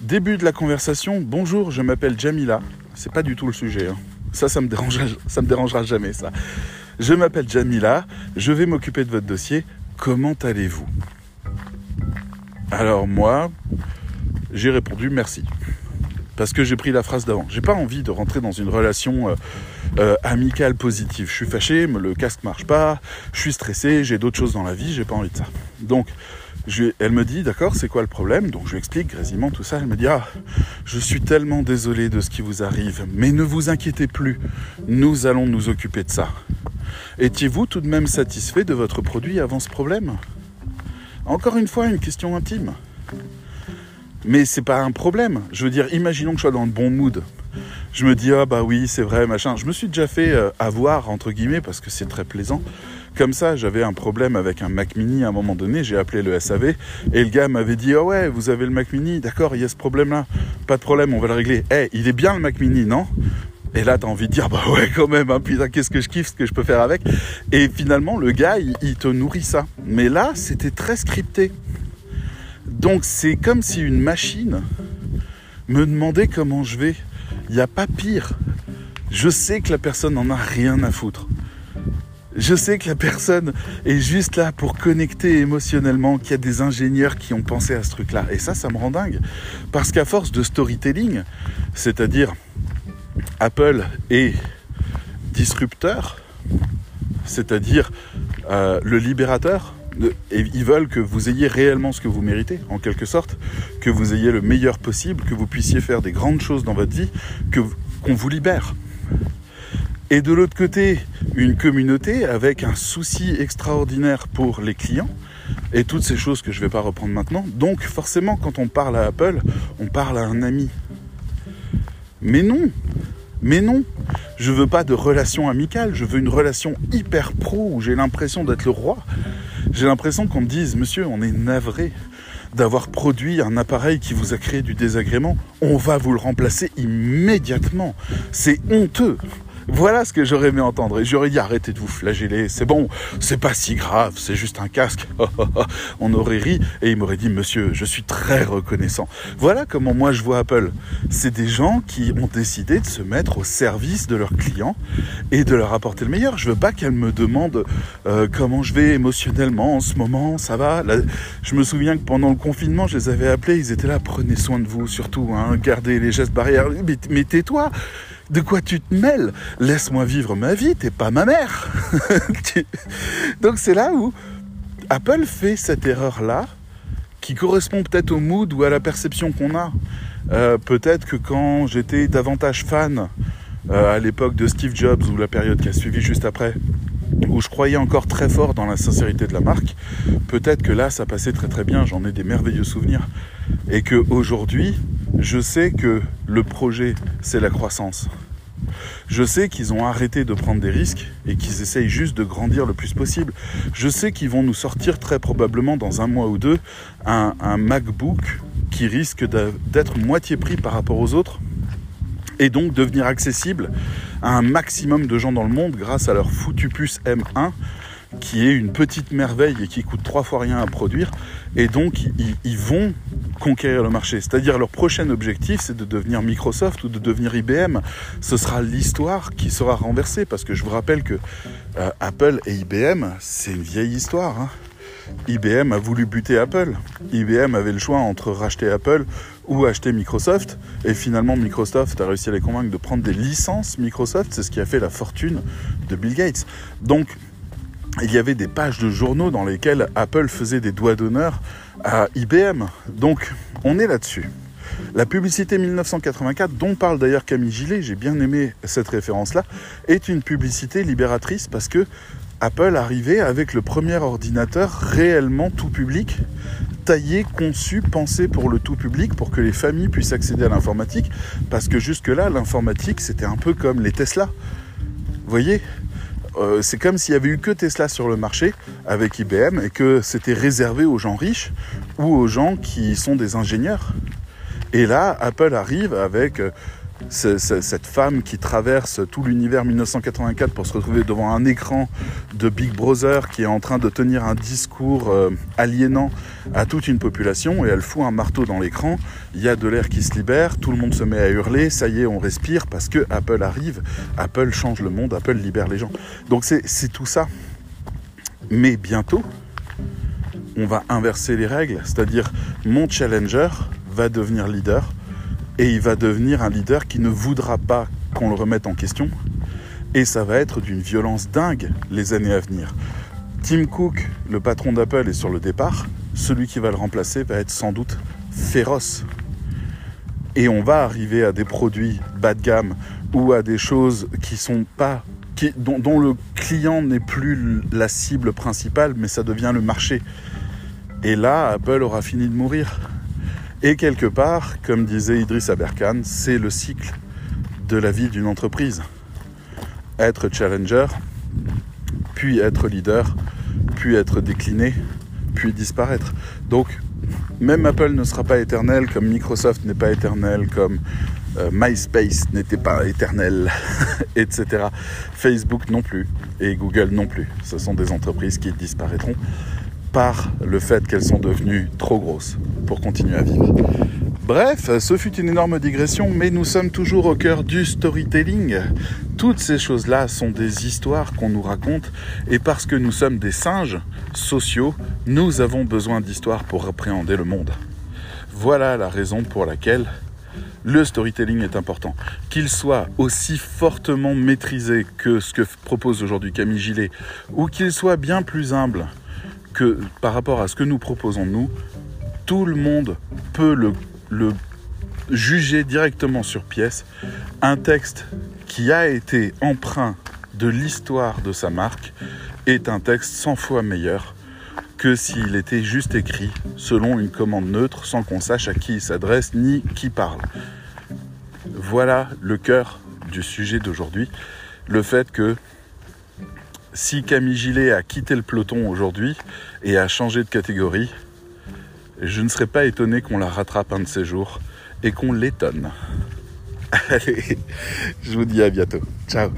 début de la conversation, bonjour, je m'appelle Jamila. C'est pas du tout le sujet. Hein. Ça, ça me dérangera, ça me dérangera jamais ça. Je m'appelle Jamila, je vais m'occuper de votre dossier. Comment allez-vous? Alors moi, j'ai répondu merci. Parce que j'ai pris la phrase d'avant. J'ai pas envie de rentrer dans une relation euh, euh, amicale positive. Je suis fâché, le casque marche pas, je suis stressé, j'ai d'autres choses dans la vie, j'ai pas envie de ça. Donc, elle me dit, d'accord, c'est quoi le problème? Donc je lui explique grésillement tout ça. Elle me dit, ah, je suis tellement désolé de ce qui vous arrive, mais ne vous inquiétez plus, nous allons nous occuper de ça. Étiez-vous tout de même satisfait de votre produit avant ce problème? Encore une fois, une question intime. Mais c'est pas un problème. Je veux dire, imaginons que je sois dans le bon mood. Je me dis, ah bah oui, c'est vrai, machin. Je me suis déjà fait euh, avoir, entre guillemets, parce que c'est très plaisant. Comme ça, j'avais un problème avec un Mac Mini à un moment donné, j'ai appelé le SAV et le gars m'avait dit, ah ouais, vous avez le Mac Mini, d'accord, il y a ce problème-là, pas de problème, on va le régler. Eh, il est bien le Mac Mini, non? Et là, t'as envie de dire, bah ouais, quand même, hein, putain, qu'est-ce que je kiffe, ce que je peux faire avec. Et finalement, le gars, il, il te nourrit ça. Mais là, c'était très scripté. Donc, c'est comme si une machine me demandait comment je vais. Il n'y a pas pire. Je sais que la personne n'en a rien à foutre. Je sais que la personne est juste là pour connecter émotionnellement, qu'il y a des ingénieurs qui ont pensé à ce truc-là. Et ça, ça me rend dingue. Parce qu'à force de storytelling, c'est-à-dire Apple est disrupteur, c'est-à-dire euh, le libérateur, et ils veulent que vous ayez réellement ce que vous méritez, en quelque sorte, que vous ayez le meilleur possible, que vous puissiez faire des grandes choses dans votre vie, qu'on vous libère. Et de l'autre côté, une communauté avec un souci extraordinaire pour les clients et toutes ces choses que je ne vais pas reprendre maintenant. Donc forcément, quand on parle à Apple, on parle à un ami. Mais non, mais non, je veux pas de relation amicale, je veux une relation hyper pro où j'ai l'impression d'être le roi. J'ai l'impression qu'on me dise, monsieur, on est navré d'avoir produit un appareil qui vous a créé du désagrément. On va vous le remplacer immédiatement. C'est honteux. Voilà ce que j'aurais aimé entendre. Et j'aurais dit arrêtez de vous flageller, c'est bon, c'est pas si grave, c'est juste un casque. On aurait ri et il m'aurait dit monsieur, je suis très reconnaissant. Voilà comment moi je vois Apple. C'est des gens qui ont décidé de se mettre au service de leurs clients et de leur apporter le meilleur. Je veux pas qu'elle me demande euh, comment je vais émotionnellement en ce moment, ça va? je me souviens que pendant le confinement, je les avais appelés, ils étaient là, prenez soin de vous surtout, hein, gardez les gestes barrières. Mais tais-toi de quoi tu te mêles? Laisse-moi vivre ma vie, t'es pas ma mère. Donc c'est là où Apple fait cette erreur-là, qui correspond peut-être au mood ou à la perception qu'on a. Euh, peut-être que quand j'étais davantage fan euh, à l'époque de Steve Jobs ou la période qui a suivi juste après, où je croyais encore très fort dans la sincérité de la marque, peut-être que là ça passait très très bien, j'en ai des merveilleux souvenirs. Et que aujourd'hui, je sais que le projet, c'est la croissance. Je sais qu'ils ont arrêté de prendre des risques et qu'ils essayent juste de grandir le plus possible. Je sais qu'ils vont nous sortir très probablement dans un mois ou deux un, MacBook qui risque d'être moitié prix par rapport aux autres et donc devenir accessible à un maximum de gens dans le monde grâce à leur foutu puce M1 qui est une petite merveille et qui coûte trois fois rien à produire. Et donc, ils, vont conquérir le marché. C'est-à-dire, leur prochain objectif, c'est de devenir Microsoft ou de devenir IBM. Ce sera l'histoire qui sera renversée. Parce que je vous rappelle que euh, Apple et IBM, c'est une vieille histoire. Hein. IBM a voulu buter Apple. IBM avait le choix entre racheter Apple ou acheter Microsoft. Et finalement, Microsoft a réussi à les convaincre de prendre des licences Microsoft. C'est ce qui a fait la fortune de Bill Gates. Donc, il y avait des pages de journaux dans lesquelles Apple faisait des doigts d'honneur à IBM. Donc, on est là-dessus. La publicité 1984, dont parle d'ailleurs Camille Gillet, j'ai bien aimé cette référence-là, est une publicité libératrice parce que Apple arrivait avec le premier ordinateur réellement tout public, taillé, conçu, pensé pour le tout public, pour que les familles puissent accéder à l'informatique, parce que jusque-là, l'informatique, c'était un peu comme les Tesla. Vous voyez euh, c'est comme s'il y avait eu que Tesla sur le marché avec IBM et que c'était réservé aux gens riches ou aux gens qui sont des ingénieurs. Et là, Apple arrive avec cette femme qui traverse tout l'univers 1984 pour se retrouver devant un écran de Big Brother qui est en train de tenir un discours euh, aliénant à toute une population et elle fout un marteau dans l'écran, il y a de l'air qui se libère, tout le monde se met à hurler, ça y est, on respire parce que Apple arrive, Apple change le monde, Apple libère les gens. Donc c'est tout ça. Mais bientôt, on va inverser les règles, c'est-à-dire mon challenger va devenir leader et il va devenir un leader qui ne voudra pas qu'on le remette en question. Et ça va être d'une violence dingue les années à venir. Tim Cook, le patron d'Apple, est sur le départ. Celui qui va le remplacer va être sans doute féroce. Et on va arriver à des produits bas de gamme ou à des choses qui sont pas qui, dont, dont, le client n'est plus la cible principale, mais ça devient le marché. Et là, Apple aura fini de mourir. Et quelque part, comme disait Idriss Aberkan, c'est le cycle de la vie d'une entreprise. Être challenger, puis être leader, puis être décliné, puis disparaître. Donc, même Apple ne sera pas éternel, comme Microsoft n'est pas éternel, comme euh, MySpace n'était pas éternel, etc. Facebook non plus, et Google non plus. Ce sont des entreprises qui disparaîtront par le fait qu'elles sont devenues trop grosses pour continuer à vivre. Bref, ce fut une énorme digression, mais nous sommes toujours au cœur du storytelling. Toutes ces choses-là sont des histoires qu'on nous raconte, et parce que nous sommes des singes sociaux, nous avons besoin d'histoires pour appréhender le monde. Voilà la raison pour laquelle le storytelling est important. Qu'il soit aussi fortement maîtrisé que ce que propose aujourd'hui Camille Gillet, ou qu'il soit bien plus humble par rapport à ce que nous proposons nous, tout le monde peut le le juger directement sur pièce un texte qui a été emprunt de l'histoire de sa marque est un texte 100 fois meilleur que s'il était juste écrit selon une commande neutre sans qu'on sache à qui il s'adresse ni qui parle. Voilà le cœur du sujet d'aujourd'hui, le fait que si Camille Gillet a quitté le peloton aujourd'hui et a changé de catégorie, je ne serais pas étonné qu'on la rattrape un de ces jours et qu'on l'étonne. Allez, je vous dis à bientôt. Ciao